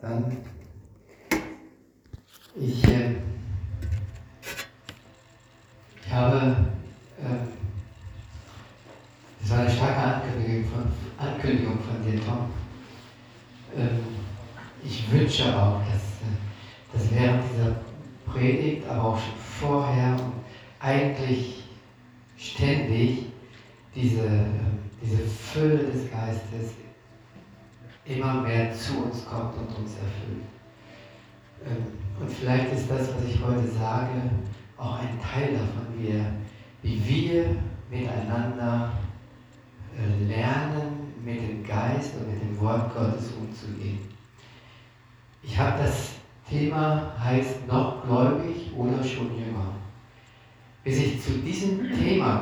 Dann, ich, äh, ich habe,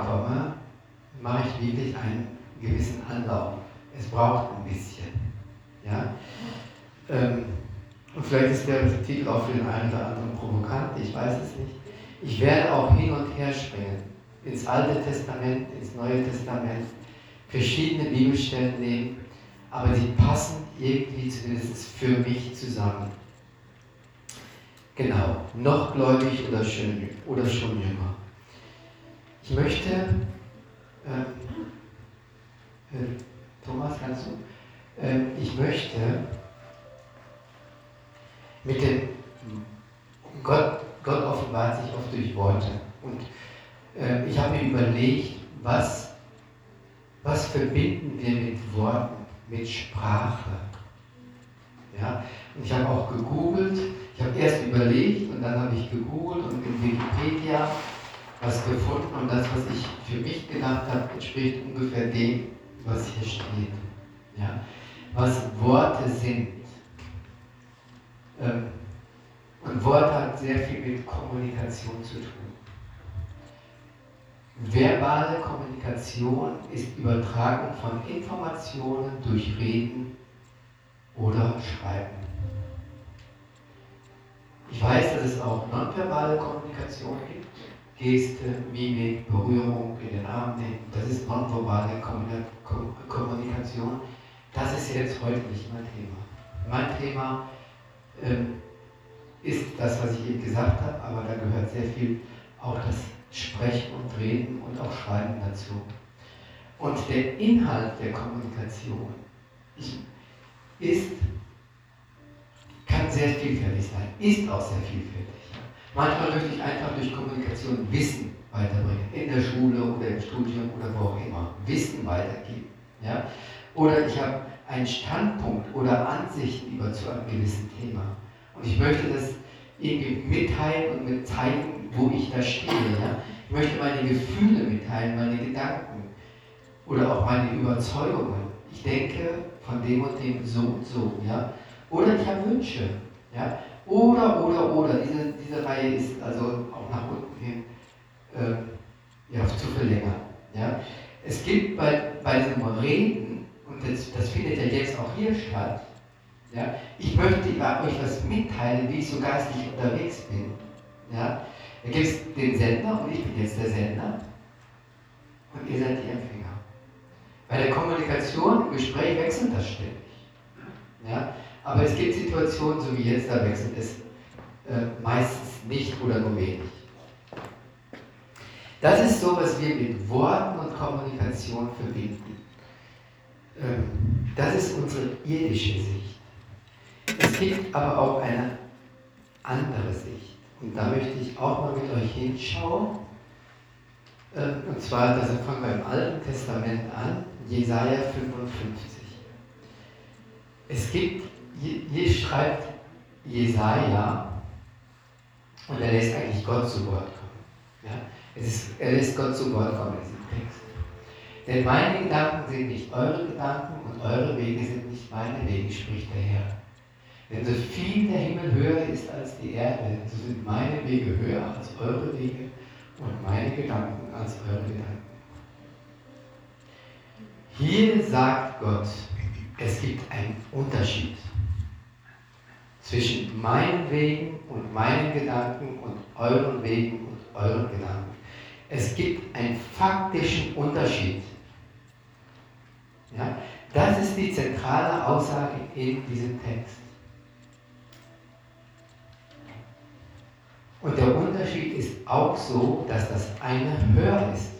komme, mache ich wirklich einen gewissen Anlauf. Es braucht ein bisschen. Ja? Ähm, und vielleicht ist der Titel auch für den einen oder anderen provokant, ich weiß es nicht. Ich werde auch hin und her springen. Ins Alte Testament, ins Neue Testament, verschiedene Bibelstellen nehmen, aber sie passen irgendwie zumindest für mich zusammen. Genau, noch gläubig oder, schön, oder schon jünger. Ich möchte, ähm, äh, Thomas, kannst du? Ähm, ich möchte mit dem Gott, Gott offenbart sich oft durch Worte. Und äh, ich habe mir überlegt, was, was verbinden wir mit Worten, mit Sprache. Ja? Und ich habe auch gegoogelt, ich habe erst überlegt und dann habe ich gegoogelt und in Wikipedia was gefunden und das, was ich für mich gedacht habe, entspricht ungefähr dem, was hier steht. Ja? Was Worte sind. Ähm, und Wort hat sehr viel mit Kommunikation zu tun. Verbale Kommunikation ist Übertragung von Informationen durch Reden oder Schreiben. Ich weiß, dass es auch nonverbale Kommunikation gibt. Geste, Mimik, Berührung in den Arm nehmen. Das ist nonverbale Kommunikation. Das ist jetzt heute nicht mein Thema. Mein Thema ähm, ist das, was ich eben gesagt habe, aber da gehört sehr viel auch das Sprechen und Reden und auch Schreiben dazu. Und der Inhalt der Kommunikation ist kann sehr vielfältig sein, ist auch sehr vielfältig. Manchmal möchte ich einfach durch Kommunikation Wissen weiterbringen, in der Schule oder im Studium oder wo auch immer, Wissen weitergeben. Ja? Oder ich habe einen Standpunkt oder Ansichten über zu einem gewissen Thema. Und ich möchte das irgendwie mitteilen und mit zeigen, wo ich da stehe. Ja? Ich möchte meine Gefühle mitteilen, meine Gedanken oder auch meine Überzeugungen. Ich denke von dem und dem so und so. Ja? Oder ich habe Wünsche. Ja? Oder, oder, oder. Diese, diese Reihe ist also auch nach unten hin äh, ja, zu verlängern. Ja? Es gibt bei, bei diesem Reden, und das, das findet ja jetzt auch hier statt, ja? ich möchte euch was mitteilen, wie ich so geistlich unterwegs bin. Ja? Da gibt es den Sender und ich bin jetzt der Sender und ihr seid die Empfänger. Bei der Kommunikation im Gespräch wechselt das ständig. Ja? Aber es gibt Situationen, so wie jetzt, da wechselt es äh, meistens nicht oder nur wenig. Das ist so, was wir mit Worten und Kommunikation verbinden. Ähm, das ist unsere irdische Sicht. Es gibt aber auch eine andere Sicht. Und da möchte ich auch mal mit euch hinschauen. Ähm, und zwar, das fangen wir im Alten Testament an, Jesaja 55. Es gibt hier schreibt Jesaja, und er lässt eigentlich Gott zu Wort kommen. Ja? Es ist, er lässt Gott zu Wort kommen in diesem Text. Denn meine Gedanken sind nicht eure Gedanken und eure Wege sind nicht meine Wege, spricht der Herr. Denn so viel der Himmel höher ist als die Erde, so sind meine Wege höher als eure Wege und meine Gedanken als eure Gedanken. Hier sagt Gott, es gibt einen Unterschied zwischen meinen Wegen und meinen Gedanken und euren Wegen und euren Gedanken. Es gibt einen faktischen Unterschied. Ja? Das ist die zentrale Aussage in diesem Text. Und der Unterschied ist auch so, dass das eine höher ist.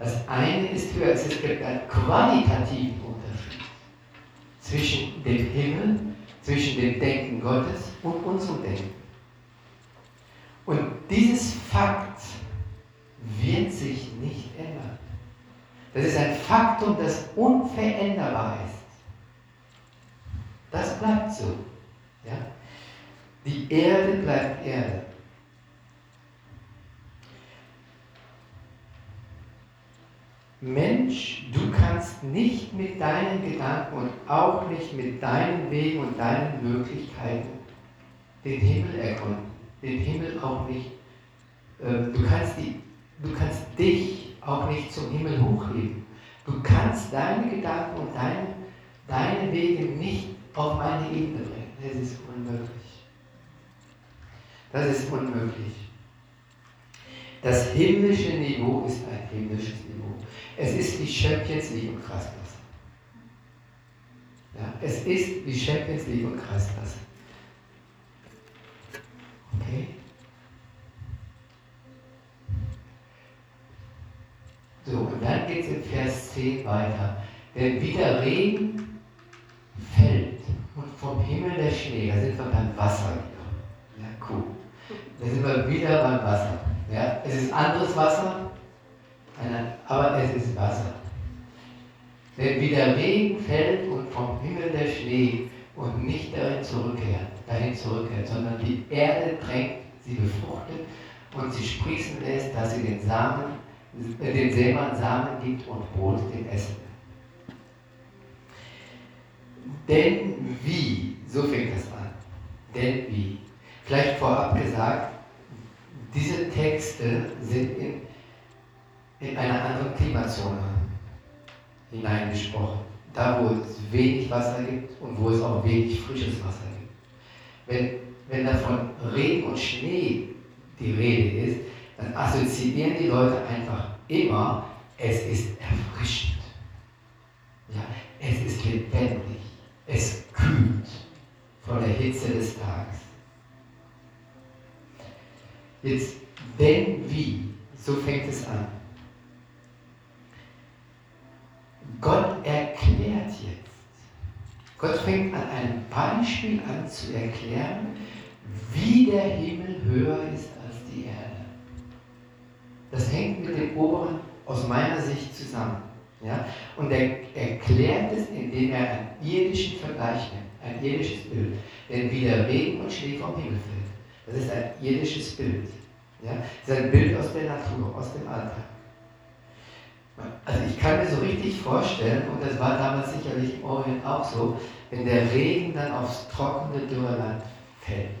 Das eine ist höher, es gibt einen qualitativen zwischen dem Himmel, zwischen dem Denken Gottes und unserem Denken. Und dieses Fakt wird sich nicht ändern. Das ist ein Faktum, das unveränderbar ist. Das bleibt so. Ja? Die Erde bleibt Erde. Mensch, du kannst nicht mit deinen Gedanken und auch nicht mit deinen Wegen und deinen Möglichkeiten den Himmel erkunden, den Himmel auch nicht. Äh, du, kannst die, du kannst dich auch nicht zum Himmel hochheben. Du kannst deine Gedanken und deine, deine Wege nicht auf meine Ebene bringen. Das ist unmöglich. Das ist unmöglich. Das himmlische Niveau ist ein himmlisches Niveau. Es ist wie Champions League und Kreisklasse. Ja, es ist wie Champions League und Kreisklasse. Okay? So, und dann geht es in Vers 10 weiter. Denn wie der Regen fällt und vom Himmel der Schnee, da sind wir beim Wasser wieder. Ja, cool. Da sind wir wieder beim Wasser. Ja, es ist anderes Wasser, aber es ist Wasser. Denn wie der Regen fällt und vom Himmel der Schnee und nicht dahin zurückkehrt, dahin zurückkehrt, sondern die Erde drängt, sie befruchtet und sie sprießen lässt, dass sie den Samen, äh, den Sämann Samen gibt und Brot dem Essen. Denn wie, so fängt das an, denn wie. Vielleicht vorab gesagt, diese Texte sind in, in einer anderen Klimazone hineingesprochen. Da, wo es wenig Wasser gibt und wo es auch wenig frisches Wasser gibt. Wenn, wenn da von Regen und Schnee die Rede ist, dann assoziieren die Leute einfach immer, es ist erfrischend. Ja, es ist lebendig. Es kühlt von der Hitze des Tages. Jetzt, denn wie, so fängt es an. Gott erklärt jetzt. Gott fängt an einem Beispiel an zu erklären, wie der Himmel höher ist als die Erde. Das hängt mit dem oberen aus meiner Sicht zusammen. Ja? Und er erklärt es, indem er einen irdischen Vergleich nimmt, ein irdisches Bild. Denn wie der Regen und Schnee vom Himmel fällt, das ist ein irdisches Bild. Ja? Das ist ein Bild aus der Natur, aus dem Alltag. Also ich kann mir so richtig vorstellen, und das war damals sicherlich im Orient auch so, wenn der Regen dann aufs trockene Dürreland fällt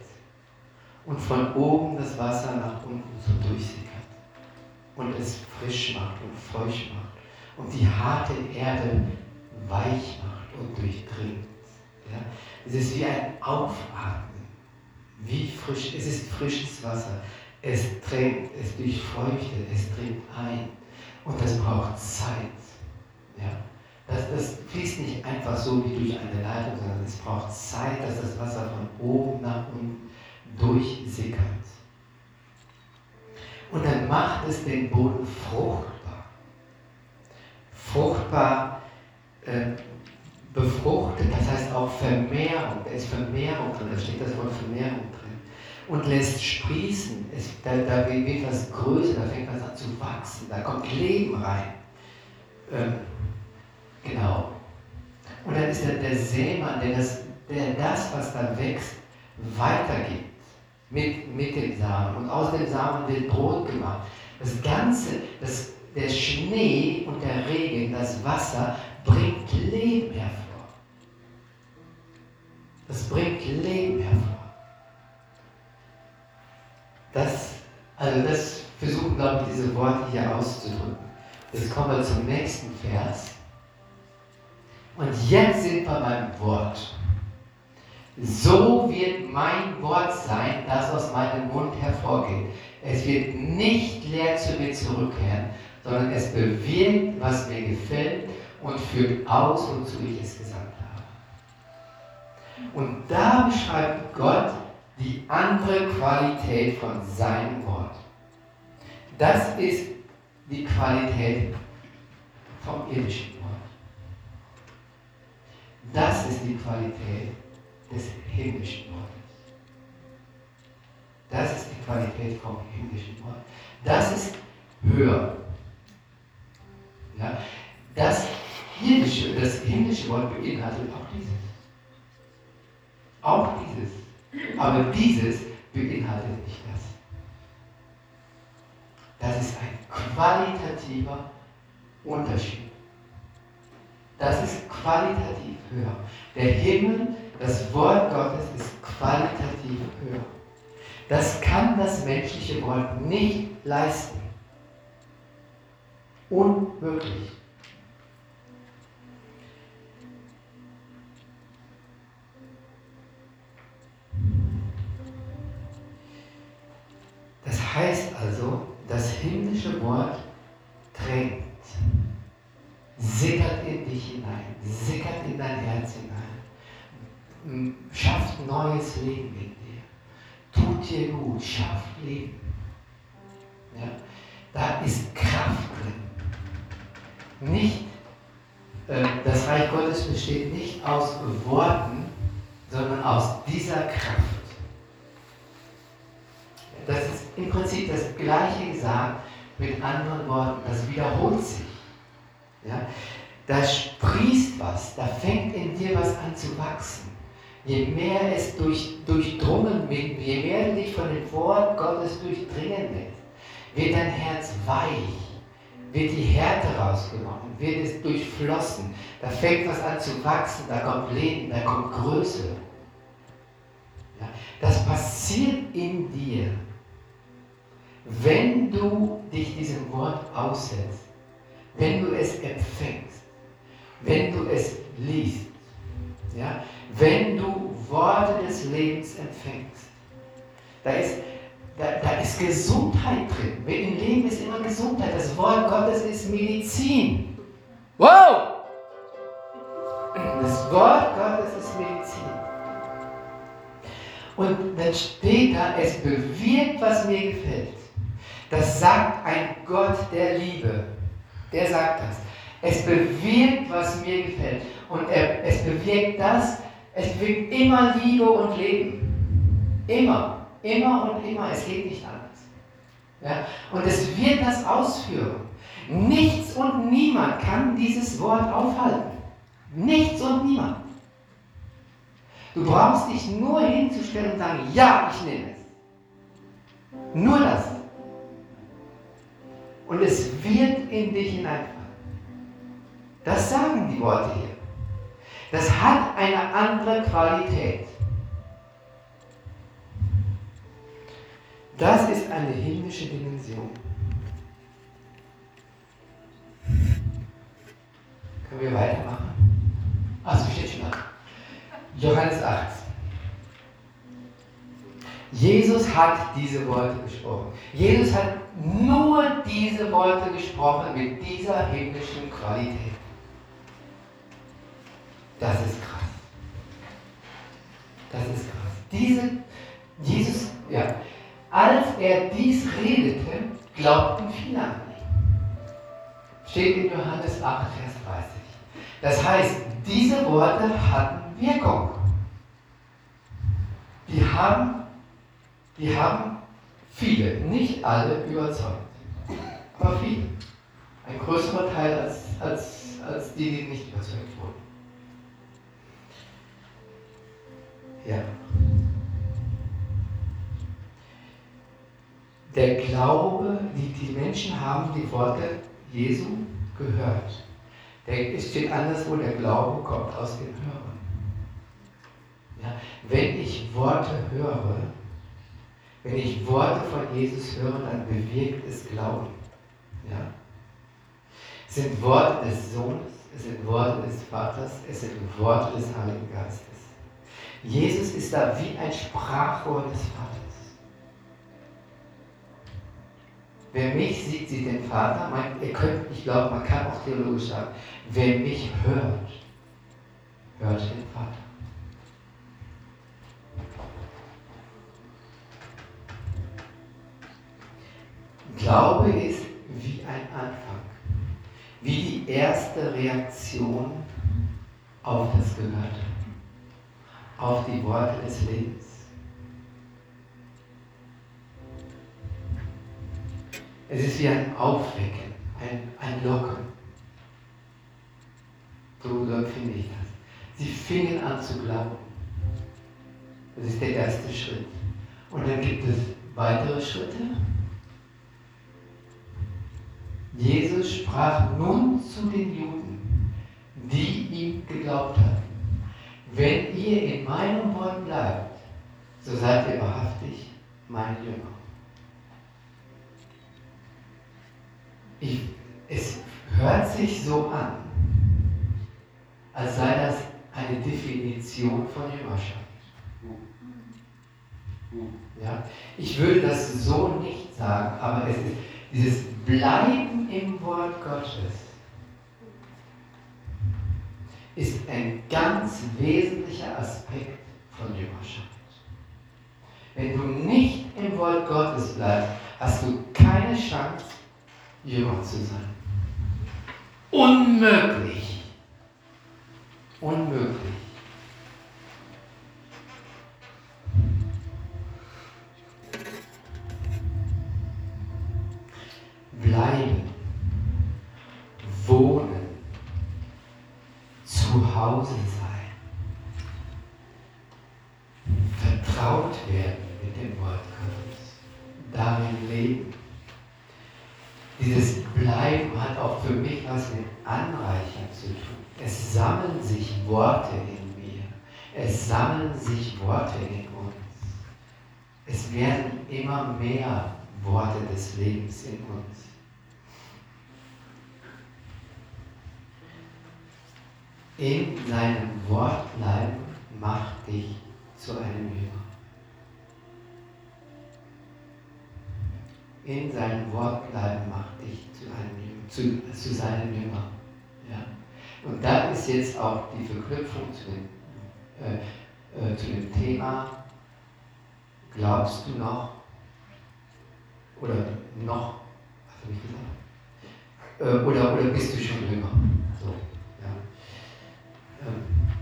und von oben das Wasser nach unten so durchsickert und es frisch macht und feucht macht und die harte Erde weich macht und durchdringt. Ja? Es ist wie ein Aufatmen. Wie frisch, es ist frisches Wasser. Es trägt, es durchfeuchtet, es dringt ein. Und das braucht Zeit. Ja? Das, das fließt nicht einfach so wie durch eine Leitung, sondern es braucht Zeit, dass das Wasser von oben nach unten durchsickert. Und dann macht es den Boden fruchtbar. Fruchtbar äh, befruchtet, das heißt auch Vermehrung. Da ist Vermehrung drin, da steht das Wort Vermehrung drin. Und lässt sprießen. Es, da, da wird was größer, da fängt was an zu wachsen, da kommt Leben rein. Ähm, genau. Und dann ist der, der Sämann, der das, der das, was da wächst, weitergibt mit, mit dem Samen. Und aus dem Samen wird Brot gemacht. Das Ganze, das, der Schnee und der Regen, das Wasser, bringt Leben hervor. Das bringt Leben hervor. Das, also das versuchen, glaube ich, diese Worte hier auszudrücken. Jetzt kommen wir zum nächsten Vers. Und jetzt sind wir beim Wort. So wird mein Wort sein, das aus meinem Mund hervorgeht. Es wird nicht leer zu mir zurückkehren, sondern es bewirkt, was mir gefällt und führt aus, wozu ich es gesandt habe. Und da beschreibt Gott die andere Qualität von seinem Wort. Das ist die Qualität vom irdischen Wort. Das ist die Qualität des himmlischen Wortes. Das ist die Qualität vom himmlischen Wort. Das ist höher. Ja? Das irdische, das himmlische Wort beinhaltet auch dieses. Auch dieses. Aber dieses beinhaltet nicht das. Das ist ein qualitativer Unterschied. Das ist qualitativ höher. Der Himmel, das Wort Gottes ist qualitativ höher. Das kann das menschliche Wort nicht leisten. Unmöglich. Das heißt also, das himmlische Wort drängt, sickert in dich hinein, sickert in dein Herz hinein, schafft neues Leben in dir, tut dir gut, schafft Leben. Ja? Da ist Kraft drin. Nicht, äh, das Reich Gottes besteht nicht aus Worten, sondern aus dieser Kraft. Im Prinzip das Gleiche gesagt mit anderen Worten. Das wiederholt sich. Ja? Da sprießt was, da fängt in dir was an zu wachsen. Je mehr es durch, durchdrungen wird, je mehr du dich von dem Wort Gottes durchdringen lässt, wird dein Herz weich, wird die Härte rausgenommen, wird es durchflossen. Da fängt was an zu wachsen, da kommt Leben, da kommt Größe. Ja? Das passiert in dir wenn du dich diesem Wort aussetzt, wenn du es empfängst, wenn du es liest, ja, wenn du Worte des Lebens empfängst, da ist, da, da ist Gesundheit drin. Im Leben ist immer Gesundheit. Das Wort Gottes ist Medizin. Wow! Das Wort Gottes ist Medizin. Und dann steht da, es bewirkt, was mir gefällt. Das sagt ein Gott der Liebe. Der sagt das. Es bewirkt, was mir gefällt. Und er, es bewirkt das, es bewirkt immer Liebe und Leben. Immer, immer und immer. Es geht nicht anders. Ja? Und es wird das ausführen. Nichts und niemand kann dieses Wort aufhalten. Nichts und niemand. Du brauchst dich nur hinzustellen und sagen, ja, ich nehme es. Nur das. Und es wird in dich hineinfallen. Das sagen die Worte hier. Das hat eine andere Qualität. Das ist eine himmlische Dimension. Können wir weitermachen? Achso, steht schon da. Johannes 8. Jesus hat diese Worte gesprochen. Jesus hat nur diese Worte gesprochen mit dieser himmlischen Qualität. Das ist krass. Das ist krass. Diese, Jesus, ja, als er dies redete, glaubten viele an ihn. Steht in Johannes 8, Vers 30. Das heißt, diese Worte hatten Wirkung. Die haben, die haben viele, nicht alle überzeugt. Aber viele. Ein größerer Teil als, als, als die, die nicht überzeugt wurden. Ja. Der Glaube, die, die Menschen haben die Worte Jesu gehört. Der, es steht anderswo, der Glaube kommt aus dem Hören. Ja, wenn ich Worte höre, wenn ich Worte von Jesus höre, dann bewirkt es Glauben. Ja? Es sind Worte des Sohnes, es sind Worte des Vaters, es sind Worte des Heiligen Geistes. Jesus ist da wie ein Sprachrohr des Vaters. Wer mich sieht, sieht den Vater. Man, ihr könnt, ich glaube, man kann auch theologisch sagen, wer mich hört, hört den Vater. Glaube ist wie ein Anfang, wie die erste Reaktion auf das Gehörte, auf die Worte des Lebens. Es ist wie ein Aufwecken, ein, ein Locken. So, finde ich das. Sie fingen an zu glauben. Das ist der erste Schritt. Und dann gibt es weitere Schritte. Jesus sprach nun zu den Juden, die ihm geglaubt hatten. Wenn ihr in meinem Wort bleibt, so seid ihr wahrhaftig meine Jünger. Ich, es hört sich so an, als sei das eine Definition von Jüngerschaft. Ja? Ich würde das so nicht sagen, aber es ist dieses Bleiben im Wort Gottes ist ein ganz wesentlicher Aspekt von Jüngerschaft. Wenn du nicht im Wort Gottes bleibst, hast du keine Chance, Jünger zu sein. Unmöglich. Unmöglich. Bleiben, wohnen, zu Hause sein, vertraut werden mit dem Wort Gottes, darin leben. Dieses Bleiben hat auch für mich was mit Anreichern zu tun. Es sammeln sich Worte in mir. Es sammeln sich Worte in uns. Es werden immer mehr Worte des Lebens in uns. In seinem Wort bleiben macht dich zu einem Jünger. In seinem Wort bleiben macht dich zu, einem Jünger, zu, zu seinem Jünger. Ja? Und da ist jetzt auch die Verknüpfung zu dem, äh, äh, zu dem Thema, glaubst du noch oder noch, hast du gesagt? Äh, oder, oder bist du schon Jünger? So,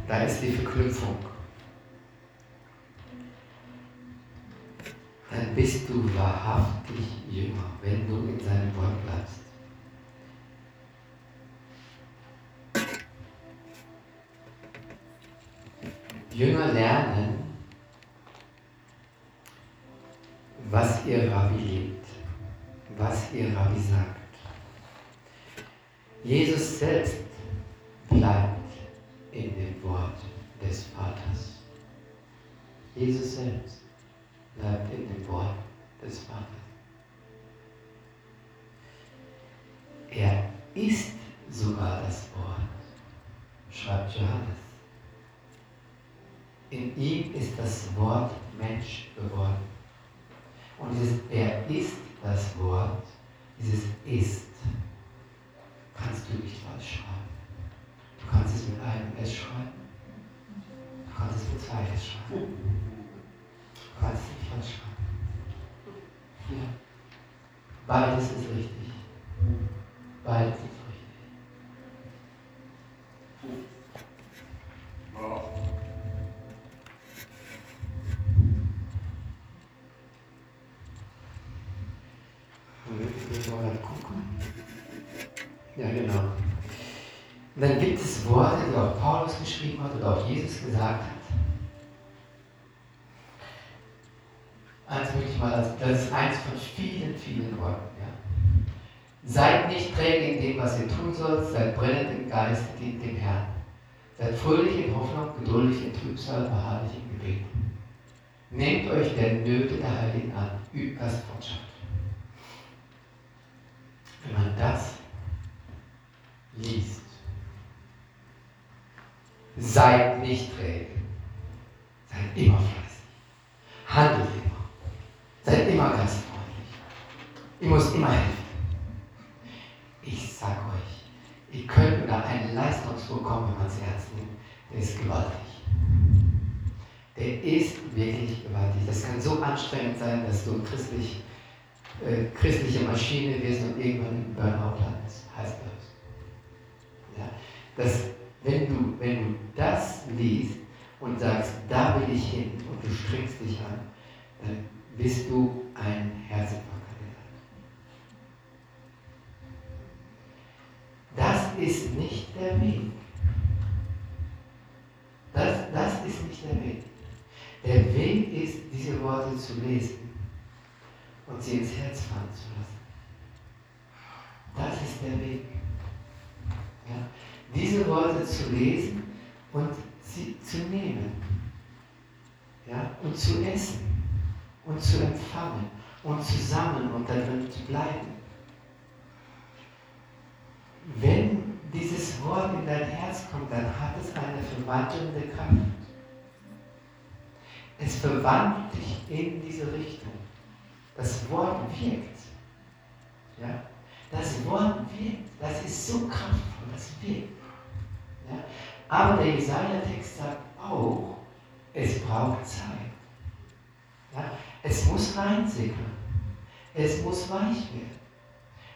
da ist die Verknüpfung. Dann bist du wahrhaftig Jünger, wenn du in seinem Wort bleibst. Jünger lernen, was ihr Rabbi liebt, was ihr Rabbi sagt. Jesus selbst des Vaters. Jesus selbst bleibt in dem Wort des Vaters. Er ist sogar das Wort, schreibt Johannes. In ihm ist das Wort Mensch geworden. Und dieses Er ist das Wort, dieses Ist, kannst du nicht falsch schreiben. Du kannst es mit einem S schreiben. Du kannst es mit zwei S schreiben. Du kannst es nicht falsch schreiben. Hier. Beides ist richtig. Beides ist richtig. Ja, genau. Und dann gibt es Worte, die auch Paulus geschrieben hat oder auch Jesus gesagt hat. Eins möchte ich mal, das ist eins von vielen, vielen Worten. Ja. Seid nicht träge in dem, was ihr tun sollt, seid brennend im Geist, dient dem Herrn. Seid fröhlich in Hoffnung, geduldig in Trübsal, beharrlich im Gebet. Nehmt euch der Nöte der Heiligen an, übt Gastfreundschaft. Wenn man das liest, seid nicht träge, seid immer fleißig, handelt immer, seid immer gastfreundlich. Ich muss immer helfen. Ich sag euch, ihr könnt unter einen Leistungsdruck kommen, wenn man es ernst nimmt, der ist gewaltig. Der ist wirklich gewaltig. Das kann so anstrengend sein, dass du christlich äh, christliche Maschine wirst und irgendwann im Burnout landest, heißt das. Ja? Das, wenn, du, wenn du das liest und sagst, da will ich hin und du strengst dich an, dann bist du ein Herzinfarktkandidat. Das ist nicht der Weg. Das, das ist nicht der Weg. Der Weg ist, diese Worte zu lesen und sie ins Herz fallen zu lassen. Das ist der Weg. Ja? Diese Worte zu lesen und sie zu nehmen. Ja? Und zu essen und zu empfangen und zusammen und darin zu bleiben. Wenn dieses Wort in dein Herz kommt, dann hat es eine verwandelnde Kraft. Es verwandelt dich in diese Richtung. Das Wort wirkt. Ja? Das Wort wirkt. Das ist so kraftvoll, das wirkt. Ja? Aber der Jesaja-Text sagt auch, es braucht Zeit. Ja? Es muss reinsickern. Es muss weich werden.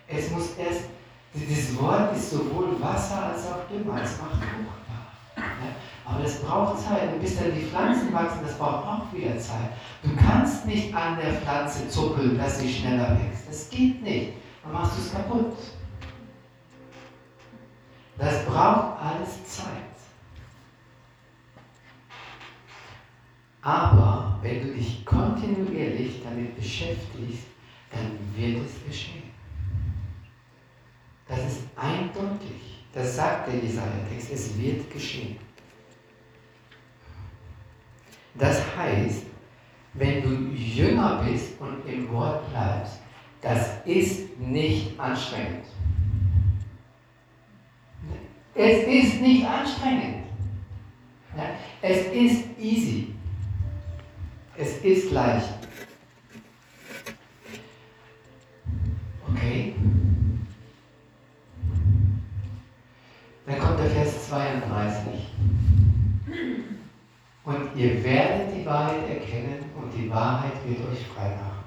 Es muss erst, dieses Wort ist sowohl Wasser als auch Dünger. Es macht fruchtbar. Ja? Aber das braucht Zeit. Und bis dann die Pflanzen wachsen, das braucht auch wieder Zeit. Du kannst nicht an der Pflanze zuppeln, dass sie schneller wächst. Das geht nicht. Dann machst du es kaputt. Das braucht alles Zeit. Aber wenn du dich kontinuierlich damit beschäftigst, dann wird es geschehen. Das ist eindeutig. Das sagt der Jesaja-Text. Es wird geschehen. Das heißt, wenn du jünger bist und im Wort bleibst, das ist nicht anstrengend. Es ist nicht anstrengend. Es ist easy. Es ist leicht. Okay. Dann kommt der Vers 32. Und ihr werdet die Wahrheit erkennen und die Wahrheit wird euch frei machen.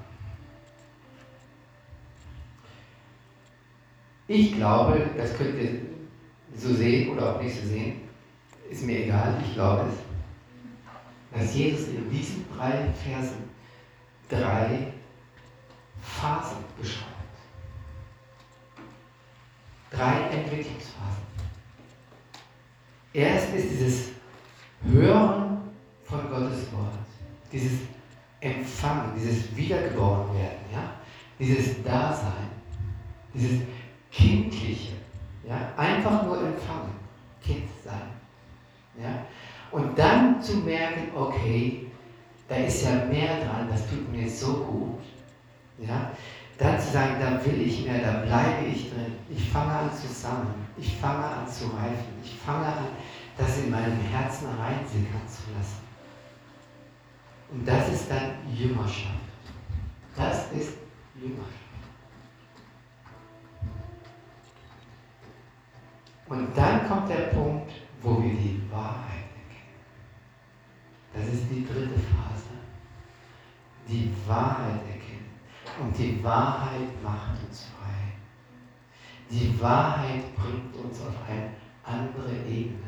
Ich glaube, das könnt ihr so sehen oder auch nicht so sehen, ist mir egal, ich glaube es, dass Jesus in diesen drei Versen drei Phasen beschreibt. Drei Entwicklungsphasen. Erst ist dieses Hören von Gottes Wort, dieses Empfangen, dieses Wiedergeborenwerden, ja? dieses Dasein, dieses Kindliche, ja? einfach nur empfangen, Kind sein. Ja? Und dann zu merken, okay, da ist ja mehr dran, das tut mir so gut. Ja? Dann zu sagen, da will ich mehr, da bleibe ich drin. Ich fange an zu sammeln, ich fange an zu reifen, ich fange an, das in meinem Herzen reinsickern zu lassen. Und das ist dann Jüngerschaft. Das ist Jüngerschaft. Und dann kommt der Punkt, wo wir die Wahrheit ist die dritte Phase. Die Wahrheit erkennen. Und die Wahrheit macht uns frei. Die Wahrheit bringt uns auf eine andere Ebene.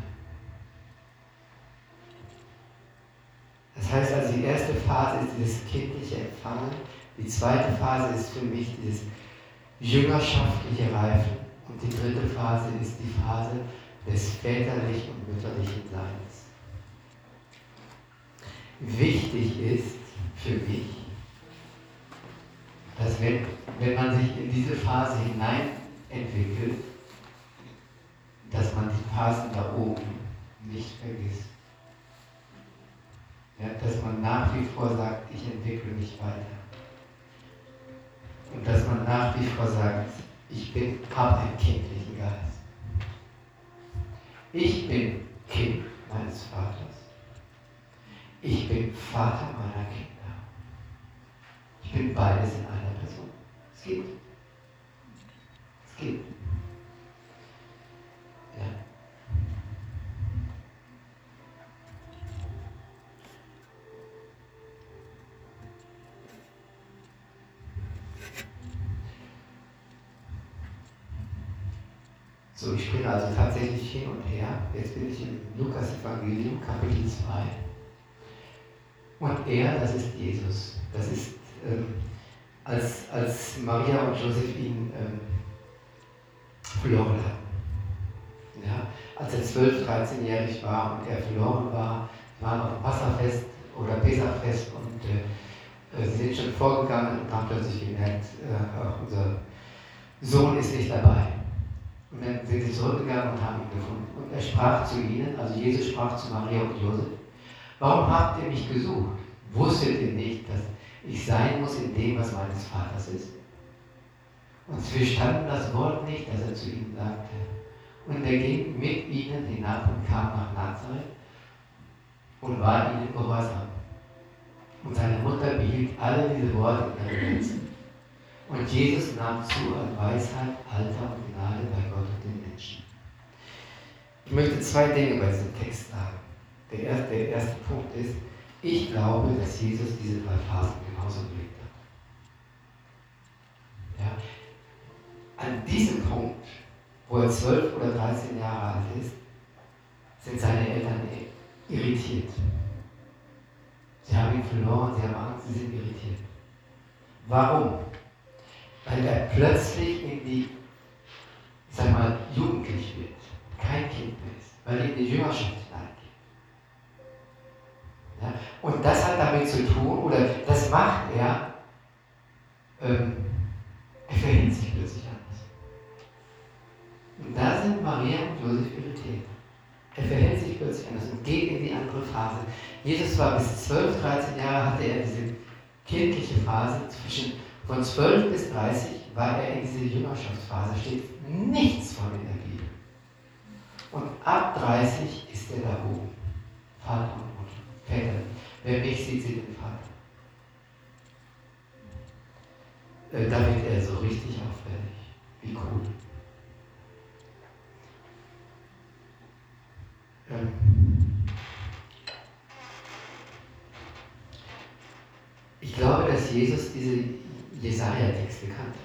Das heißt also, die erste Phase ist dieses kindliche Empfangen. Die zweite Phase ist für mich dieses jüngerschaftliche Reifen. Und die dritte Phase ist die Phase des väterlichen und mütterlichen Seins. Wichtig ist für mich, dass wenn, wenn man sich in diese Phase hinein entwickelt, dass man die Phasen da oben nicht vergisst. Ja, dass man nach wie vor sagt, ich entwickle mich weiter. Und dass man nach wie vor sagt, ich bin, habe einen kindlichen Geist. Ich bin Kind meines Vaters ich bin Vater meiner Kinder. Ich bin beides in einer Person. Es geht. Es geht. Ja. So, ich springe also tatsächlich hin und her. Jetzt bin ich im Lukas Evangelium, Kapitel 2. Und er, das ist Jesus. Das ist, ähm, als, als Maria und Josef ihn ähm, verloren hatten. Ja? Als er 12, 13-jährig war und er verloren war, waren auf dem Passafest oder Pesachfest und äh, äh, sie sind schon vorgegangen und haben plötzlich gemerkt, äh, unser Sohn ist nicht dabei. Und dann sind sie zurückgegangen und haben ihn gefunden. Und er sprach zu ihnen, also Jesus sprach zu Maria und Josef, warum habt ihr mich gesucht? Wusstet ihr nicht, dass ich sein muss in dem, was meines Vaters ist? Und sie verstanden das Wort nicht, das er zu ihnen sagte. Und er ging mit ihnen hinab und kam nach Nazareth und war ihnen gehorsam. Und seine Mutter behielt alle diese Worte in ihrem Herzen. Und Jesus nahm zu an Weisheit, Alter und Gnade bei Gott und den Menschen. Ich möchte zwei Dinge bei diesem Text sagen. Der erste, der erste Punkt ist, ich glaube, dass Jesus diese drei Phasen genauso belebt hat. Ja. An diesem Punkt, wo er 12 oder 13 Jahre alt ist, sind seine Eltern irritiert. Sie haben ihn verloren, sie haben Angst, sie sind irritiert. Warum? Weil er plötzlich in die, sag mal, jugendlich wird, kein Kind mehr ist, weil er in die Jüngerschaft hineingeht. Ja? Und das hat damit zu tun, oder das macht er, ähm, er verhält sich plötzlich anders. Und da sind Maria und Josef irritiert. Er verhält sich plötzlich anders und geht in die andere Phase. Jesus war bis 12, 13 Jahre, hatte er diese kindliche Phase. Zwischen von 12 bis 30 war er in dieser Jüngerschaftsphase, steht nichts von Bibel. Und ab 30 ist er da oben. Vater und Väter. Wer mich sieht, sieht den Vater. Äh, da wird er so richtig auffällig. Wie cool. Ähm. Ich glaube, dass Jesus diese Jesaja-Texte kannte.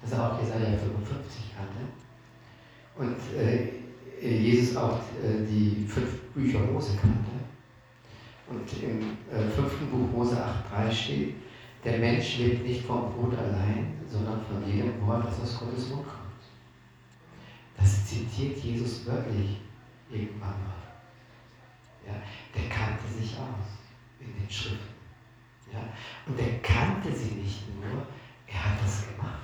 Dass er auch Jesaja 55 kannte. Und äh, Jesus auch äh, die fünf Bücher Mose kannte. Und im äh, fünften Buch Mose 8,3 steht, der Mensch lebt nicht vom Brot allein, sondern von jedem Wort, das aus Gottes Mund kommt. Das zitiert Jesus wörtlich irgendwann mal. Ja, der kannte sich aus in den Schriften. Ja, und er kannte sie nicht nur, er hat das gemacht.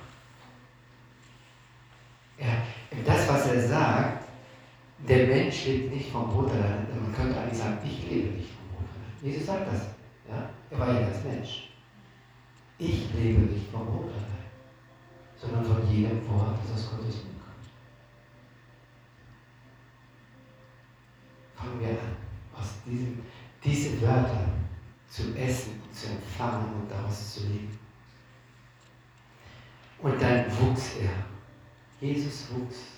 Er, das, was er sagt, der Mensch lebt nicht vom Brot allein. Man könnte eigentlich sagen, ich lebe nicht vom. Jesus sagt das. Ja? Er war ja als Mensch. Ich lebe nicht vom Brot allein, sondern von jedem Wort, das aus Gottes Mund fangen wir an, aus diesem, diese Wörter zu essen, zu empfangen und daraus zu leben. Und dann wuchs er. Jesus wuchs.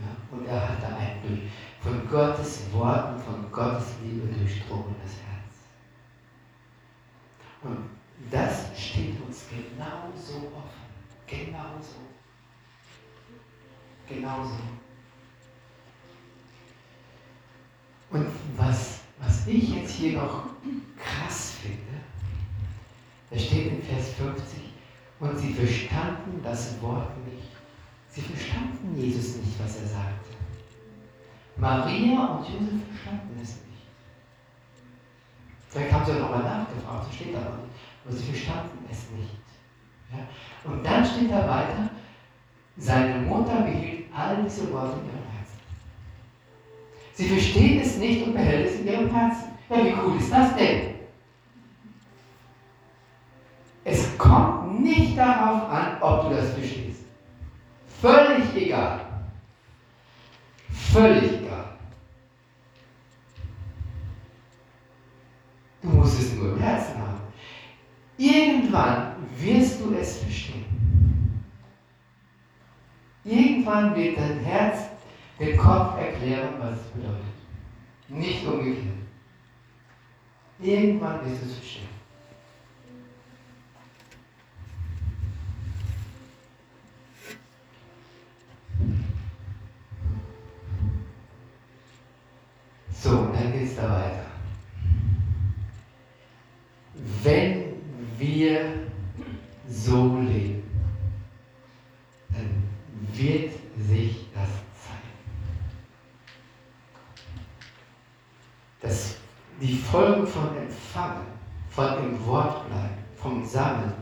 Ja, und er hatte ein durch, von Gottes Worten, von Gottes Liebe durchdrungenes Herz. Und das steht uns genauso offen. Genauso. Genauso. Und was, was ich jetzt hier noch krass finde, da steht in Vers 50, und sie verstanden das Wort nicht. Sie verstanden Jesus nicht, was er sagte. Maria und Josef verstanden es nicht. Vielleicht haben sie auch nochmal nachgefragt, so steht da noch nicht. Aber sie verstanden es nicht. Ja? Und dann steht da weiter, seine Mutter behielt all diese Worte in ihrem Sie versteht es nicht und behält es in ihrem Herzen. Ja, wie cool ist das denn? Es kommt nicht darauf an, ob du das verstehst. Völlig egal. Völlig egal. Du musst es nur im Herzen haben. Irgendwann wirst du es verstehen. Irgendwann wird dein Herz dem Kopf erklären, was es bedeutet. Nicht umgekehrt. Irgendwann ist es verstehen. So, und dann geht es da weiter. Wenn wir so leben, dann wird sich das zeigen. Das, die Folgen von Empfangen, von im Wort bleiben, vom Sammeln,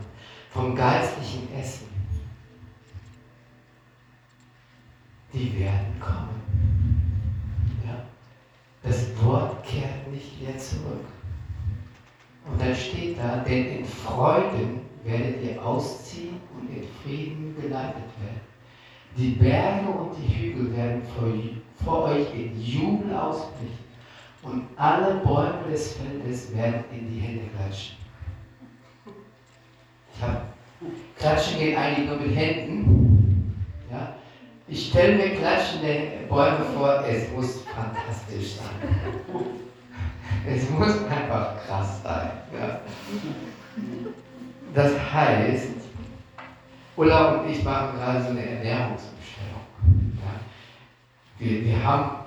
vom geistlichen Essen, die werden kommen. Ja? Das Wort kehrt nicht mehr zurück. Und dann steht da, denn in Freuden werdet ihr ausziehen und in Frieden geleitet werden. Die Berge und die Hügel werden vor, vor euch in Jubel ausbrechen und alle Bäume des Feldes werden in die Hände klatschen. Ich Klatschen geht eigentlich nur mit Händen. Ja? Ich stelle mir klatschende Bäume vor, es muss fantastisch sein. Es muss einfach krass sein. Ja. Das heißt, Ulla und ich machen gerade so eine Ernährungsumstellung. Ja. Wir, wir haben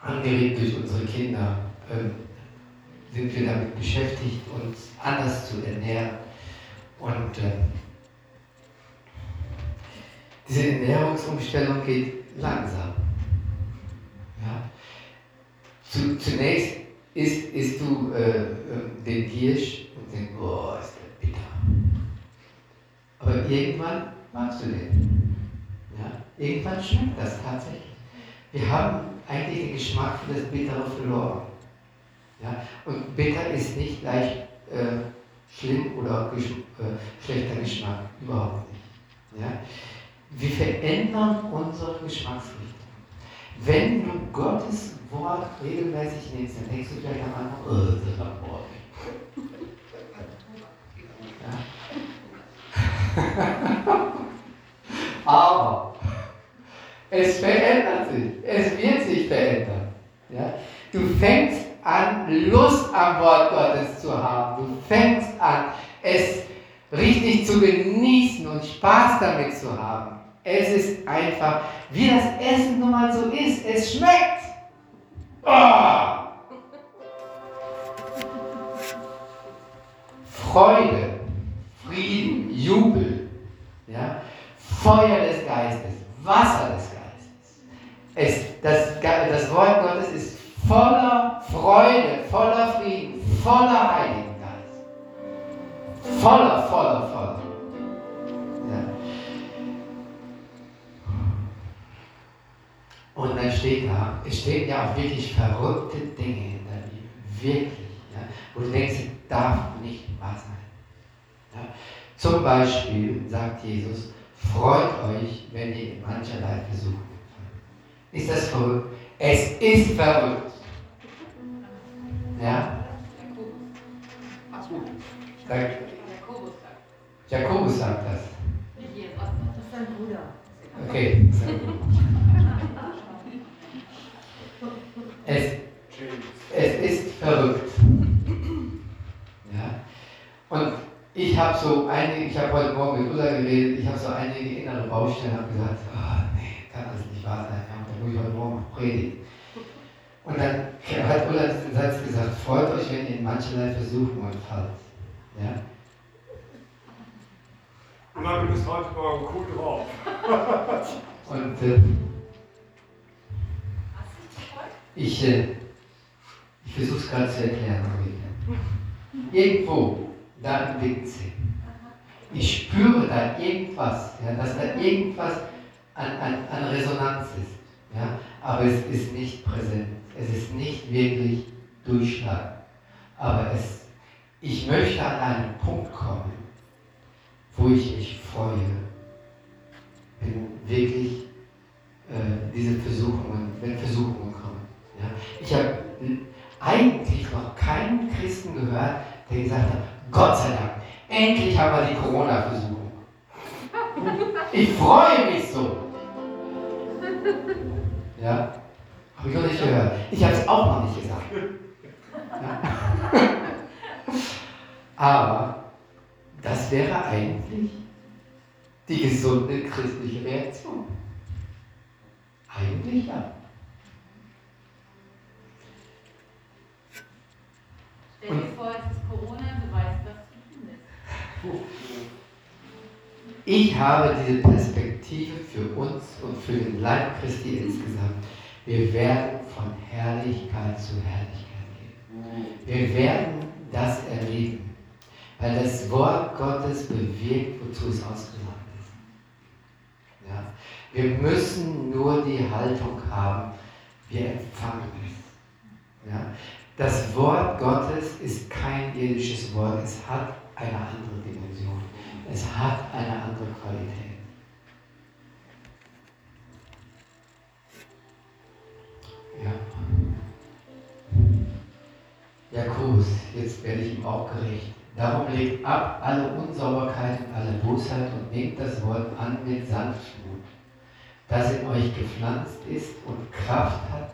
angeregt durch unsere Kinder, äh, sind wir damit beschäftigt, uns anders zu ernähren. Und äh, diese Ernährungsumstellung geht langsam. Ja. Zu, zunächst isst, isst du äh, äh, den Giersch und denkst, boah, ist der bitter. Aber irgendwann magst du den. Ja? Irgendwann schmeckt das tatsächlich. Wir haben eigentlich den Geschmack für das Bittere verloren. Ja? Und bitter ist nicht gleich äh, schlimm oder gesch äh, schlechter Geschmack. Überhaupt nicht. Ja? Wir verändern unsere Geschmacksrichtung. Wenn du Gottes Wort regelmäßig nimmst, dann denkst du vielleicht am Anfang, oh, das ist ein Wort. Ja. Aber es verändert sich. Es wird sich verändern. Ja? Du fängst an, Lust am Wort Gottes zu haben. Du fängst an, es richtig zu genießen und Spaß damit zu haben. Es ist einfach, wie das Essen nun mal so ist. Es schmeckt. Oh! Freude, Frieden, Jubel, ja? Feuer des Geistes, Wasser des Geistes. Es, das, das Wort Gottes ist voller Freude, voller Frieden, voller Heiligen Geist. Voller, voller, voller. Und dann steht da, es stehen ja auch wirklich verrückte Dinge in der Bibel. Wirklich. Ja, wo du denkst, darf nicht wahr sein. Ja. Zum Beispiel sagt Jesus, freut euch, wenn ihr in mancherlei Versuchung Ist das verrückt? Es ist verrückt. Ja? Sagt, Jakobus sagt. Das ist sein Bruder. Okay, sein Bruder. Es, es ist verrückt. Ja? Und ich habe so einige, ich habe heute Morgen mit Ulla geredet, ich habe so einige innere Baustellen, habe gesagt, oh, nee, kann das nicht wahr sein, ja, da muss ich heute Morgen noch predigen. Und dann hat Ulla diesen Satz gesagt, freut euch, wenn ihr in mancherlei Versuchungen fallt. Ja? Und dann bist heute Morgen cool drauf. Und äh, ich, äh, ich versuche es gerade zu erklären. Irgendwo, da im Windsee. Ich spüre da irgendwas, ja, dass da irgendwas an, an, an Resonanz ist. Ja, aber es ist nicht präsent. Es ist nicht wirklich durchschlagend. Aber es, ich möchte an einen Punkt kommen, wo ich mich freue, wenn wirklich äh, diese Versuchungen, wenn Versuchungen kommen. Ja? Ich habe eigentlich noch keinen Christen gehört, der gesagt hat, Gott sei Dank, endlich haben wir die Corona-Versuchung. Ich freue mich so. Ja, habe ich noch nicht gehört. Ich habe es auch noch nicht gesagt. Ja. Aber das wäre eigentlich die gesunde christliche Reaktion. Eigentlich ja. Stell dir vor, es ist Corona, du weißt, was zu tun ist. Ich habe diese Perspektive für uns und für den Leib Christi insgesamt. Wir werden von Herrlichkeit zu Herrlichkeit gehen. Wir werden das erleben, weil das Wort Gottes bewirkt, wozu es ausgesandt ist. Ja? Wir müssen nur die Haltung haben, wir empfangen es. Ja? Das Wort Gottes ist kein irdisches Wort, es hat eine andere Dimension. Es hat eine andere Qualität. Ja. Jakobus, jetzt werde ich ihm auch gerecht. Darum legt ab alle Unsauberkeit und alle Bosheit und nehmt das Wort an mit Sanftmut, das in euch gepflanzt ist und Kraft hat,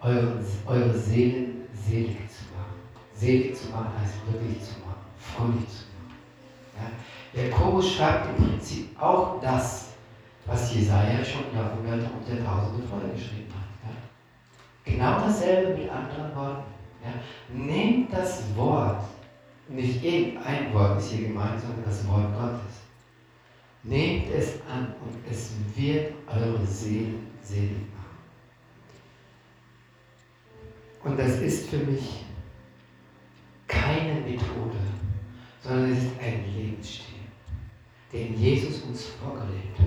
eure, eure Seelen selig zu machen. Selig zu machen heißt wirklich zu machen, fröhlich zu machen. Ja? Jakobus schreibt im Prinzip auch das, was Jesaja schon Jahrhunderte und Jahrtausende vorher geschrieben hat. Ja? Genau dasselbe mit anderen Worten. Ja? Nehmt das Wort, nicht irgendein Wort ist hier gemeint, sondern das Wort Gottes. Nehmt es an und es wird eure Seelen selig machen. Und das ist für mich keine Methode, sondern es ist ein Lebensstil, den Jesus uns vorgelebt hat.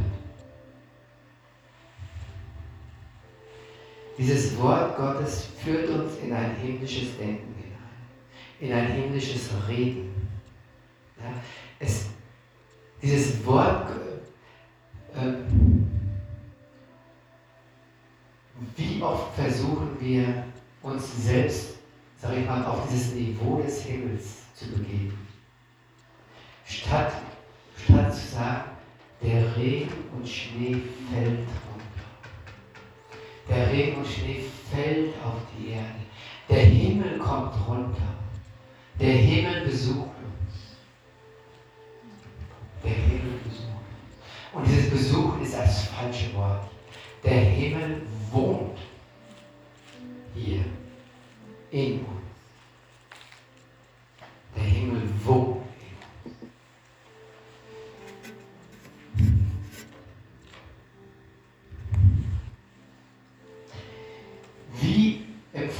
Dieses Wort Gottes führt uns in ein himmlisches Denken hinein, in ein himmlisches Reden. Ja, es, dieses Wort, äh, wie oft versuchen wir uns selbst, sage ich mal, auf dieses Niveau des Himmels zu begeben. Statt, statt zu sagen, der Regen und Schnee fällt der Regen und Schnee fällt auf die Erde. Der Himmel kommt runter. Der Himmel besucht uns. Der Himmel besucht uns. Und dieses Besuchen ist das falsche Wort. Der Himmel wohnt hier in uns.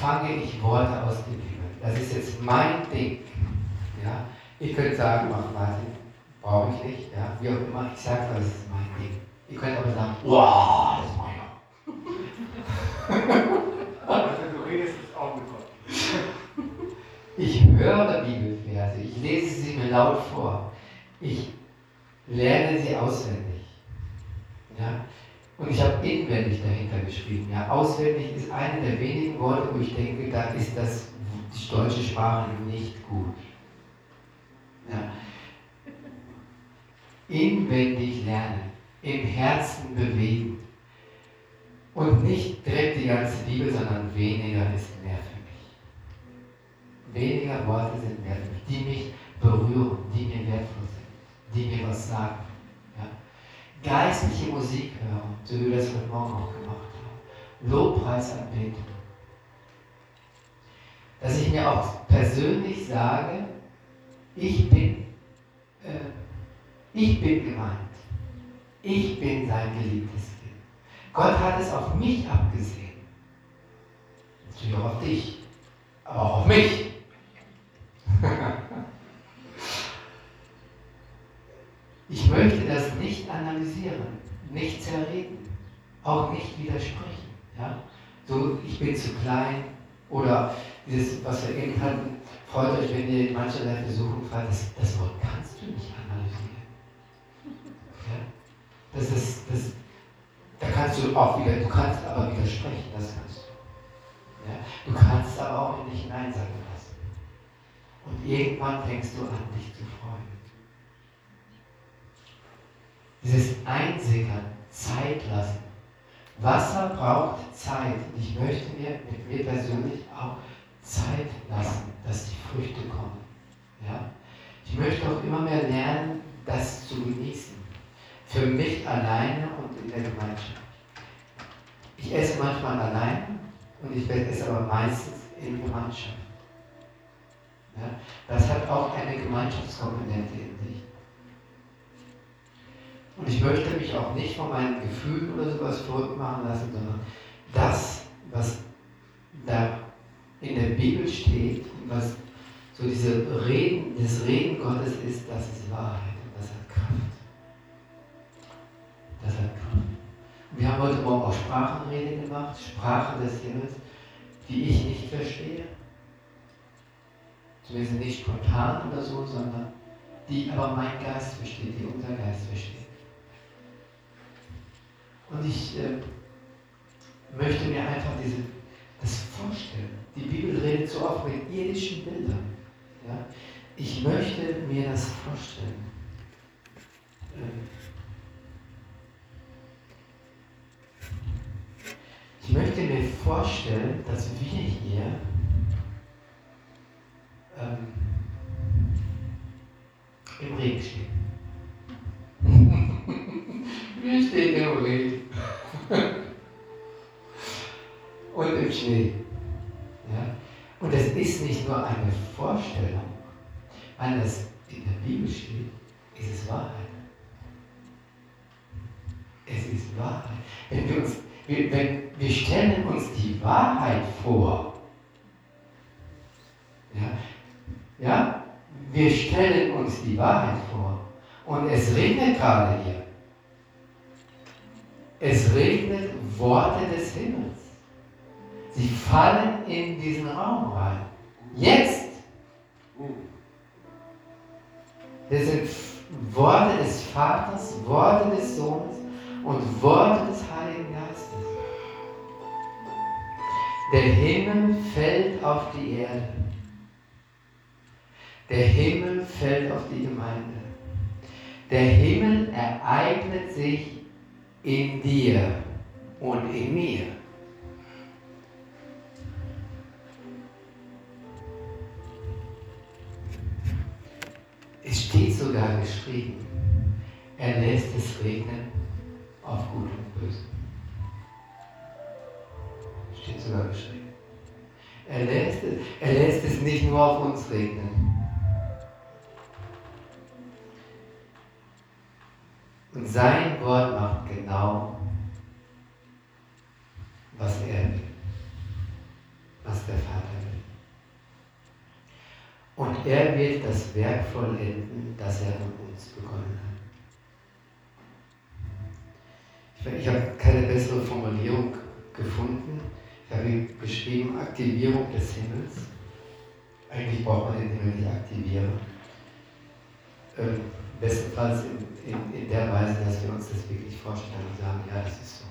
Empfange ich Worte aus dem Himmel? Das ist jetzt mein Ding. Ja? Ihr könnt sagen, mach Martin, brauche ich nicht. Ja? Wie auch immer, ich sage, das ist mein Ding. Ihr könnt aber sagen, wow, das ist meiner. Also du redest es auch mit Gott. Ich höre Bibelverse, ich lese sie mir laut vor. Ich lerne sie auswendig. Ja? Und ich habe inwendig dahinter geschrieben. Ja, auswendig ist eine der wo ich denke, da ist das, die deutsche Sprache nicht gut. Ja. Inwendig lernen, im Herzen bewegen. Und nicht direkt die ganze Bibel, sondern weniger ist mehr für mich. Weniger Worte sind mehr für mich, die mich berühren, die mir wertvoll sind, die mir was sagen geistliche Musik hören, so wie wir das heute Morgen auch gemacht haben. Lobpreisanbetung. Dass ich mir auch persönlich sage, ich bin, äh, ich bin gemeint. Ich bin sein geliebtes Kind. Gott hat es auf mich abgesehen. Natürlich auch auf dich, aber auch auf mich. Ich möchte das nicht analysieren, nicht zerreden, auch nicht widersprechen. Ja? So, ich bin zu klein oder dieses, was wir eben hatten, freut euch, wenn ihr in mancherlei Versuchung fragt, das, das Wort kannst du nicht analysieren. Ja? Das ist, das, da kannst du auch wieder, du kannst aber widersprechen, das kannst du. Ja? Du kannst aber auch in dich hineinsagen lassen. Und irgendwann fängst du an, dich zu freuen. Dieses Einsickern, Zeit lassen. Wasser braucht Zeit. Ich möchte mir mit mir persönlich auch Zeit lassen, dass die Früchte kommen. Ja? Ich möchte auch immer mehr lernen, das zu genießen. Für mich alleine und in der Gemeinschaft. Ich esse manchmal allein und ich esse aber meistens in Gemeinschaft. Ja? Das hat auch eine Gemeinschaftskomponente in sich. Und ich möchte mich auch nicht von meinen Gefühlen oder sowas verrückt machen lassen, sondern das, was da in der Bibel steht was so diese Reden, das Reden Gottes ist, das ist Wahrheit und das hat Kraft. Das hat Kraft. Wir haben heute Morgen auch Sprachenrede gemacht, Sprache des Himmels, die ich nicht verstehe. Zumindest nicht spontan oder so, sondern die aber mein Geist versteht, die unser Geist versteht. Und ich äh, möchte mir einfach diese, das vorstellen. Die Bibel redet so oft mit irdischen Bildern. Ja? Ich möchte mir das vorstellen. Ähm, ich möchte mir vorstellen, dass wir hier ähm, im Regen stehen. wir stehen im Regen. Und im Schnee. Und es ist nicht nur eine Vorstellung, weil es in der Bibel steht, ist es Wahrheit. Es ist Wahrheit. Wenn wir, uns, wir, wenn, wir stellen uns die Wahrheit vor. Ja? ja? Wir stellen uns die Wahrheit vor. Und es regnet gerade hier. Es regnet Worte des Himmels. Sie fallen in diesen Raum rein. Jetzt. Das sind Worte des Vaters, Worte des Sohnes und Worte des Heiligen Geistes. Der Himmel fällt auf die Erde. Der Himmel fällt auf die Gemeinde. Der Himmel ereignet sich in dir und in mir. Es steht sogar geschrieben, er lässt es regnen auf Gut und Böse. Steht sogar geschrieben. Er lässt, es, er lässt es nicht nur auf uns regnen. Und sein Wort macht genau, was er will, was der Vater will. Und er wird das Werk vollenden, das er an uns begonnen hat. Ich habe keine bessere Formulierung gefunden. Ich habe geschrieben, Aktivierung des Himmels. Eigentlich braucht man den Himmel nicht aktivieren. Ähm, bestenfalls in, in, in der Weise, dass wir uns das wirklich vorstellen und sagen, ja, das ist so.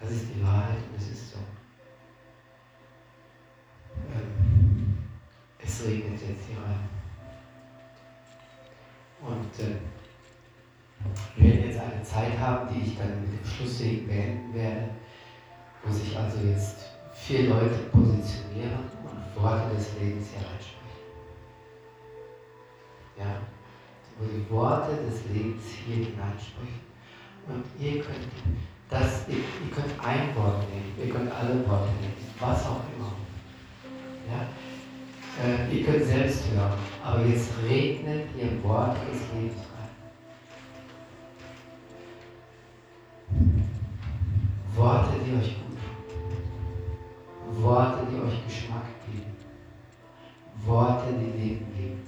Das ist die Wahrheit und es ist so. Ähm, es regnet jetzt hier rein. Und äh, wir werden jetzt eine Zeit haben, die ich dann mit dem Schlusssegen beenden werde, wo sich also jetzt vier Leute positionieren und Worte des Lebens hier reinsprechen. Ja, wo die Worte des Lebens hier hineinsprechen. Und ihr könnt das, ihr, ihr könnt ein Wort nehmen, ihr könnt alle Worte nehmen, was auch immer. Ja, äh, ihr könnt selbst hören, aber jetzt regnet ihr Wort des Lebens rein. Worte, die euch gut tun. Worte, die euch Geschmack geben. Worte, die Leben geben.